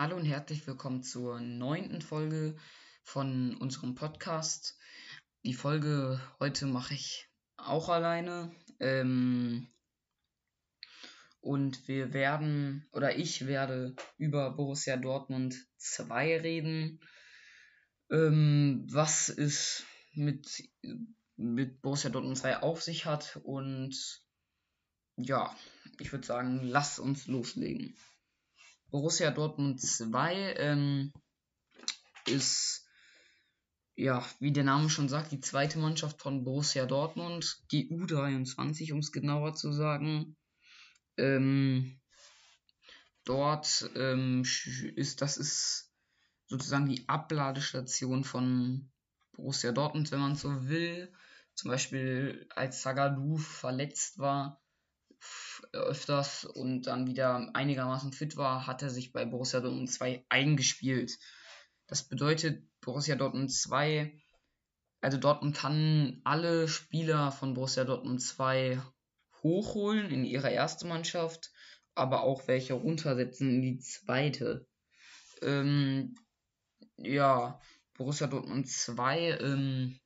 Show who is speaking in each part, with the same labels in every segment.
Speaker 1: Hallo und herzlich willkommen zur neunten Folge von unserem Podcast. Die Folge heute mache ich auch alleine. Ähm, und wir werden, oder ich werde über Borussia Dortmund 2 reden. Ähm, was es mit, mit Borussia Dortmund 2 auf sich hat. Und ja, ich würde sagen, lass uns loslegen. Borussia Dortmund 2 ähm, ist, ja, wie der Name schon sagt, die zweite Mannschaft von Borussia Dortmund, die U23, um es genauer zu sagen. Ähm, dort ähm, ist, das ist sozusagen die Abladestation von Borussia Dortmund, wenn man so will. Zum Beispiel als Zagadou verletzt war, öfters und dann wieder einigermaßen fit war, hat er sich bei Borussia Dortmund 2 eingespielt. Das bedeutet, Borussia Dortmund 2, also Dortmund kann alle Spieler von Borussia Dortmund 2 hochholen in ihre erste Mannschaft, aber auch welche runtersetzen in die zweite. Ähm, ja, Borussia Dortmund 2 ähm,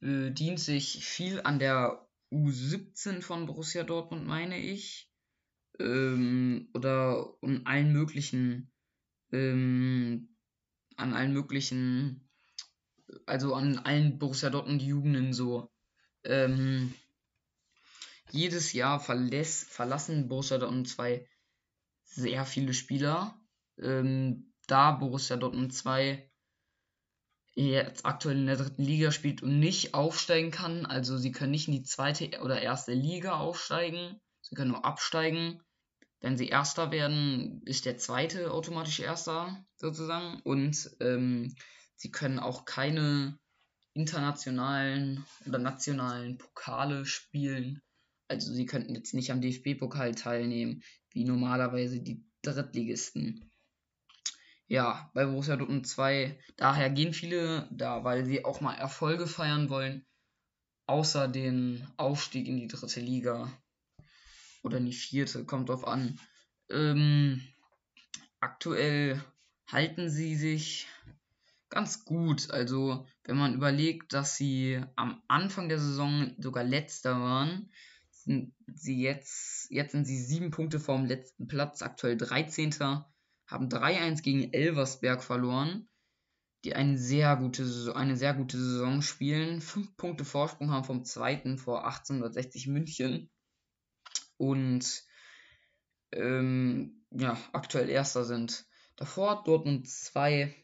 Speaker 1: bedient sich viel an der U17 von Borussia Dortmund, meine ich. Ähm, oder an allen möglichen, ähm, an allen möglichen, also an allen Borussia Dortmund Jugenden so. Ähm, jedes Jahr verlässt, verlassen Borussia Dortmund 2 sehr viele Spieler. Ähm, da Borussia Dortmund 2 jetzt aktuell in der dritten Liga spielt und nicht aufsteigen kann. Also sie können nicht in die zweite oder erste Liga aufsteigen. Sie können nur absteigen. Wenn sie Erster werden, ist der zweite automatisch Erster sozusagen. Und ähm, sie können auch keine internationalen oder nationalen Pokale spielen. Also sie könnten jetzt nicht am DFB-Pokal teilnehmen, wie normalerweise die Drittligisten ja, bei Borussia Dortmund 2, daher gehen viele da, weil sie auch mal Erfolge feiern wollen, außer den Aufstieg in die dritte Liga oder in die vierte, kommt drauf an. Ähm, aktuell halten sie sich ganz gut. Also, wenn man überlegt, dass sie am Anfang der Saison sogar letzter waren, sind sie jetzt, jetzt sind sie sieben Punkte vorm letzten Platz, aktuell 13 haben 3-1 gegen Elversberg verloren, die eine sehr gute, eine sehr gute Saison spielen. Fünf Punkte Vorsprung haben vom zweiten vor 1860 München. Und ähm, ja, aktuell Erster sind. Davor Dortmund 2,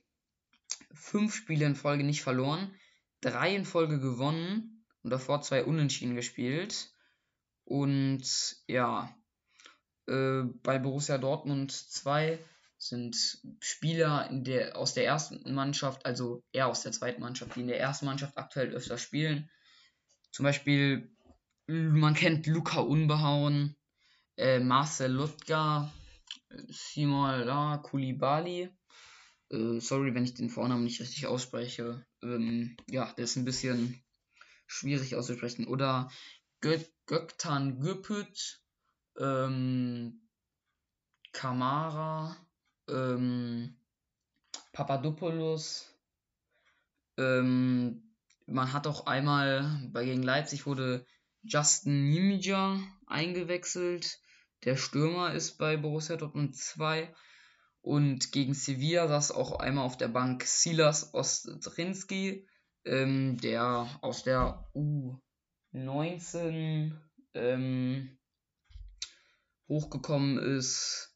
Speaker 1: fünf Spiele in Folge nicht verloren, drei in Folge gewonnen und davor zwei Unentschieden gespielt. Und ja, äh, bei Borussia Dortmund 2 sind Spieler der, aus der ersten Mannschaft, also eher aus der zweiten Mannschaft, die in der ersten Mannschaft aktuell öfter spielen. Zum Beispiel, man kennt Luca Unbehauen, äh, Marcel Lutka, Simola Kulibali. Äh, sorry, wenn ich den Vornamen nicht richtig ausspreche. Ähm, ja, der ist ein bisschen schwierig auszusprechen. Oder Gö Göktan Göpüt, ähm, Kamara, ähm, Papadopoulos. Ähm, man hat auch einmal bei gegen Leipzig wurde Justin Nimja eingewechselt. Der Stürmer ist bei Borussia Dortmund 2. Und gegen Sevilla saß auch einmal auf der Bank Silas Ostrinski, ähm, der aus der U19 ähm, hochgekommen ist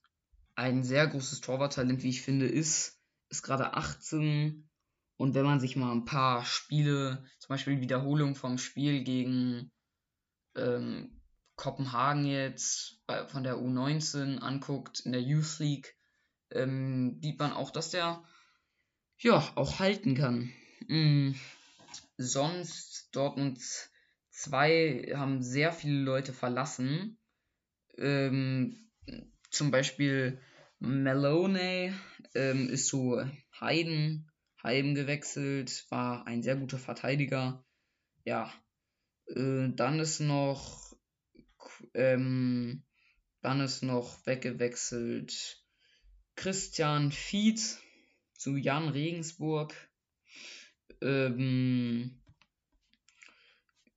Speaker 1: ein sehr großes Torwarttalent, wie ich finde, ist, ist gerade 18. Und wenn man sich mal ein paar Spiele, zum Beispiel Wiederholung vom Spiel gegen ähm, Kopenhagen jetzt bei, von der U19 anguckt, in der Youth League, ähm, sieht man auch, dass der ja auch halten kann. Mhm. Sonst Dortmund 2 haben sehr viele Leute verlassen. Ähm, zum Beispiel Maloney ähm, ist zu Heiden, Heiden gewechselt, war ein sehr guter Verteidiger. Ja, äh, dann ist noch, ähm, dann ist noch weggewechselt Christian Fied zu Jan Regensburg. Ähm,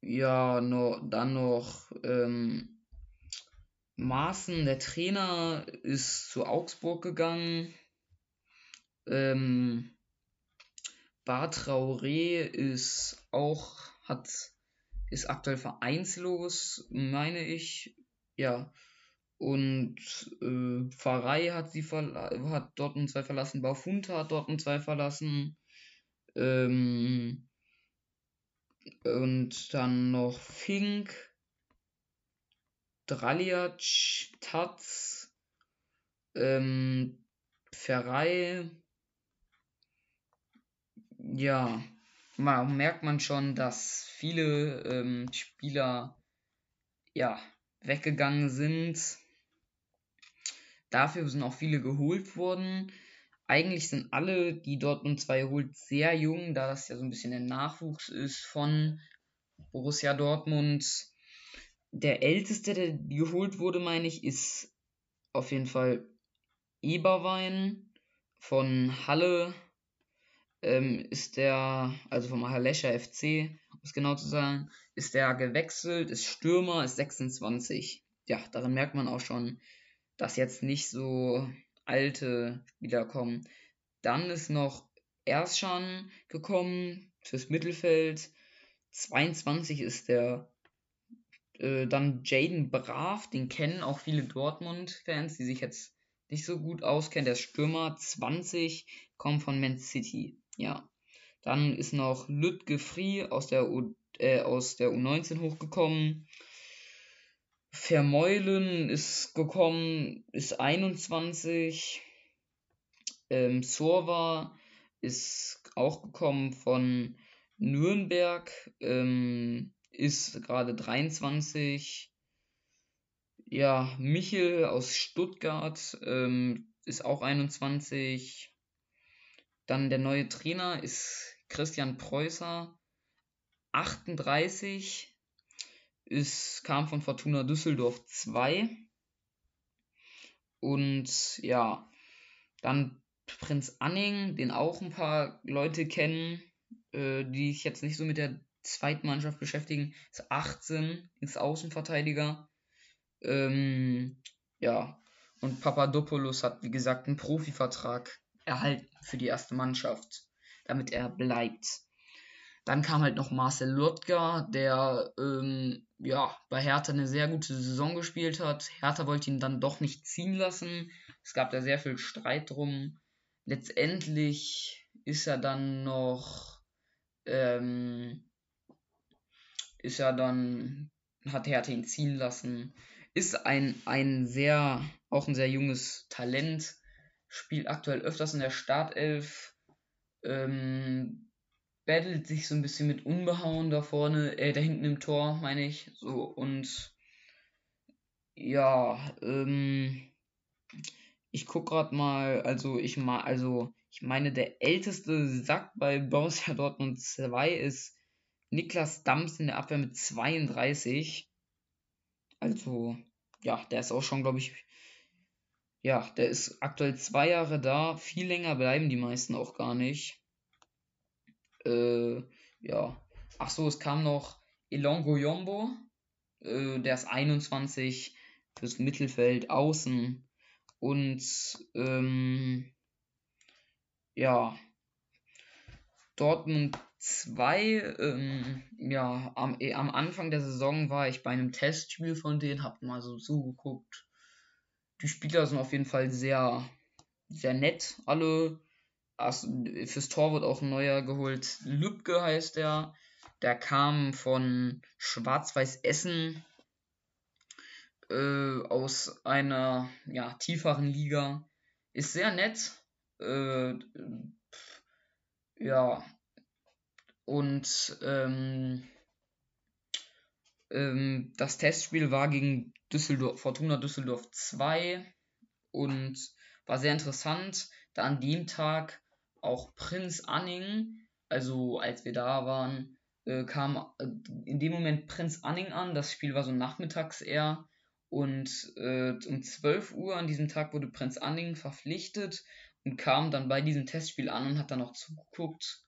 Speaker 1: ja, no, dann noch ähm, Maaßen, der Trainer, ist zu Augsburg gegangen. Ähm, Bar Traoré ist auch, hat, ist aktuell vereinslos, meine ich. Ja. Und äh, Pfarrei hat sie hat Dortmund 2 verlassen, Baufunta hat Dortmund 2 verlassen. Ähm, und dann noch Fink, Draliac, Taz, ähm, Ferrei. Ja, man, merkt man schon, dass viele ähm, Spieler ja weggegangen sind. Dafür sind auch viele geholt worden. Eigentlich sind alle, die Dortmund 2 holt, sehr jung, da das ja so ein bisschen der Nachwuchs ist von Borussia Dortmund. Der älteste, der geholt wurde, meine ich, ist auf jeden Fall Eberwein von Halle. Ähm, ist der, also vom Hallescher FC, um es genau zu sagen, ist der gewechselt, ist Stürmer, ist 26. Ja, daran merkt man auch schon, dass jetzt nicht so alte Spieler kommen. Dann ist noch Erschan gekommen fürs Mittelfeld. 22 ist der. Äh, dann Jaden Brav, den kennen auch viele Dortmund-Fans, die sich jetzt nicht so gut auskennen. Der Stürmer 20 kommt von Man City. Ja. Dann ist noch Lütge Free aus der, U, äh, aus der U19 hochgekommen. Vermeulen ist gekommen, ist 21. Ähm, Sorva ist auch gekommen von Nürnberg, ähm, ist gerade 23. Ja, Michel aus Stuttgart ähm, ist auch 21. Dann der neue Trainer ist Christian Preußer, 38 ist, kam von Fortuna Düsseldorf 2. Und ja, dann Prinz Anning, den auch ein paar Leute kennen, äh, die sich jetzt nicht so mit der zweiten Mannschaft beschäftigen, ist 18, ist Außenverteidiger. Ähm, ja, und Papadopoulos hat, wie gesagt, einen Profivertrag erhalten für die erste Mannschaft, damit er bleibt. Dann kam halt noch Marcel Lotka, der ähm, ja, bei Hertha eine sehr gute Saison gespielt hat. Hertha wollte ihn dann doch nicht ziehen lassen. Es gab da sehr viel Streit drum. Letztendlich ist er dann noch, ähm, ist er dann, hat Hertha ihn ziehen lassen. Ist ein, ein sehr, auch ein sehr junges Talent. Spielt aktuell öfters in der Startelf. Ähm, battelt sich so ein bisschen mit Unbehauen da vorne, äh, da hinten im Tor, meine ich. So, und ja, ähm, ich guck grad mal, also ich mal, also ich meine, der älteste Sack bei Borussia Dortmund 2 ist Niklas Dams in der Abwehr mit 32. Also, ja, der ist auch schon, glaube ich, ja, der ist aktuell zwei Jahre da. Viel länger bleiben die meisten auch gar nicht. Äh, ja. Ach so, es kam noch Elongo Yombo. Äh, der ist 21 fürs Mittelfeld außen. Und ähm, ja, Dortmund 2, ähm, ja, am, eh, am Anfang der Saison war ich bei einem Testspiel von denen, hab mal so zugeguckt. Die Spieler sind auf jeden Fall sehr, sehr nett, alle. Fürs Tor wird auch ein neuer geholt. Lübke heißt der. Der kam von Schwarz-Weiß Essen äh, aus einer ja, tieferen Liga. Ist sehr nett. Äh, ja. Und ähm, ähm, das Testspiel war gegen Düsseldorf, Fortuna Düsseldorf 2 und war sehr interessant, da an dem Tag auch Prinz Anning, also als wir da waren, äh, kam äh, in dem Moment Prinz Anning an. Das Spiel war so nachmittags eher. Und äh, um 12 Uhr an diesem Tag wurde Prinz Anning verpflichtet und kam dann bei diesem Testspiel an und hat dann noch zugeguckt.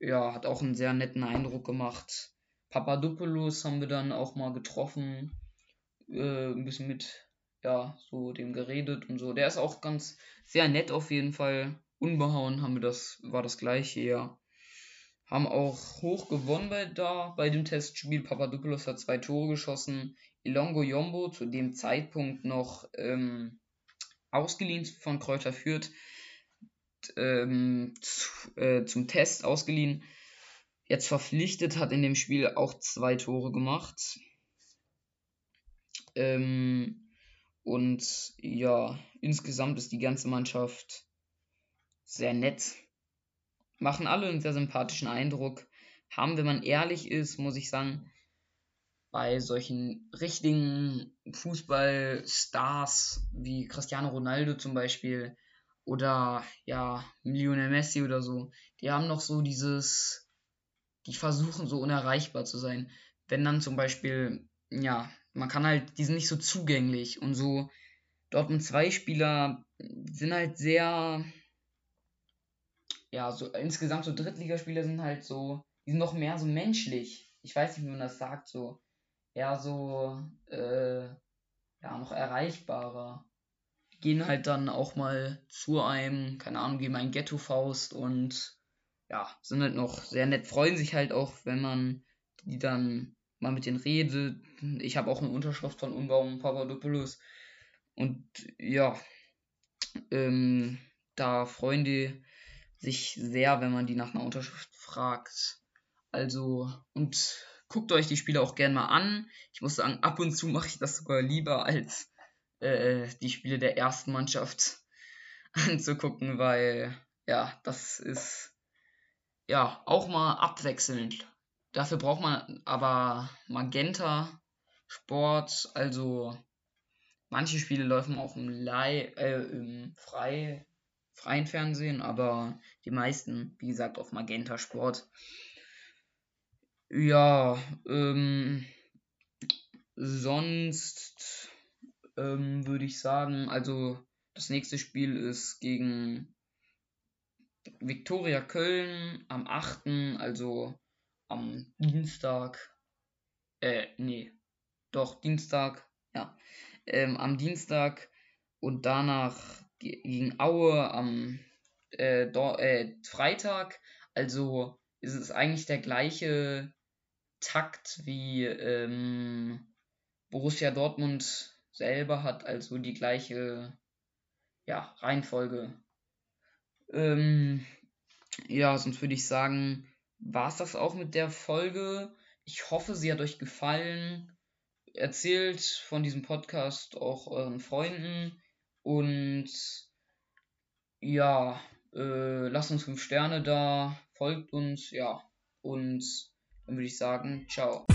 Speaker 1: Ja, hat auch einen sehr netten Eindruck gemacht. Papadopoulos haben wir dann auch mal getroffen, äh, ein bisschen mit, ja, so dem geredet und so. Der ist auch ganz sehr nett auf jeden Fall. Unbehauen haben wir das, war das gleiche, ja. Haben auch hoch gewonnen bei, da, bei dem Testspiel. Papadopoulos hat zwei Tore geschossen. Ilongo Yombo zu dem Zeitpunkt noch ähm, ausgeliehen von Kräuter Fürth ähm, zu, äh, zum Test ausgeliehen. Jetzt verpflichtet hat in dem Spiel auch zwei Tore gemacht. Ähm, und ja, insgesamt ist die ganze Mannschaft sehr nett. Machen alle einen sehr sympathischen Eindruck. Haben, wenn man ehrlich ist, muss ich sagen, bei solchen richtigen Fußballstars wie Cristiano Ronaldo zum Beispiel oder ja, Lionel Messi oder so, die haben noch so dieses, die versuchen so unerreichbar zu sein. Wenn dann zum Beispiel, ja, man kann halt, die sind nicht so zugänglich und so Dortmund 2 Spieler sind halt sehr, ja, so insgesamt so Drittligaspieler sind halt so, die sind noch mehr so menschlich. Ich weiß nicht, wie man das sagt, so eher so, äh, ja, noch erreichbarer. Gehen halt dann auch mal zu einem, keine Ahnung, geben ein Ghetto-Faust und ja, sind halt noch sehr nett, freuen sich halt auch, wenn man die dann mal mit denen redet. Ich habe auch eine Unterschrift von Unbaum Papadopoulos. Und ja, ähm, da freuen die sich sehr, wenn man die nach einer Unterschrift fragt. Also, und Guckt euch die Spiele auch gerne mal an. Ich muss sagen, ab und zu mache ich das sogar lieber als äh, die Spiele der ersten Mannschaft anzugucken, weil ja, das ist ja auch mal abwechselnd. Dafür braucht man aber Magenta Sport, also manche Spiele laufen auch im, Leih, äh, im frei, freien Fernsehen, aber die meisten, wie gesagt, auf Magenta Sport. Ja, ähm, sonst ähm, würde ich sagen, also das nächste Spiel ist gegen Viktoria Köln am 8., also am Dienstag. Äh, nee, doch, Dienstag, ja. Ähm, am Dienstag und danach gegen Aue am äh, äh, Freitag. Also ist es eigentlich der gleiche Takt wie ähm, Borussia Dortmund selber hat, also die gleiche ja, Reihenfolge. Ähm, ja, sonst würde ich sagen, war es das auch mit der Folge. Ich hoffe, sie hat euch gefallen. Erzählt von diesem Podcast auch euren Freunden und ja, äh, lasst uns 5 Sterne da, folgt uns, ja, und dann würde ich sagen, ciao.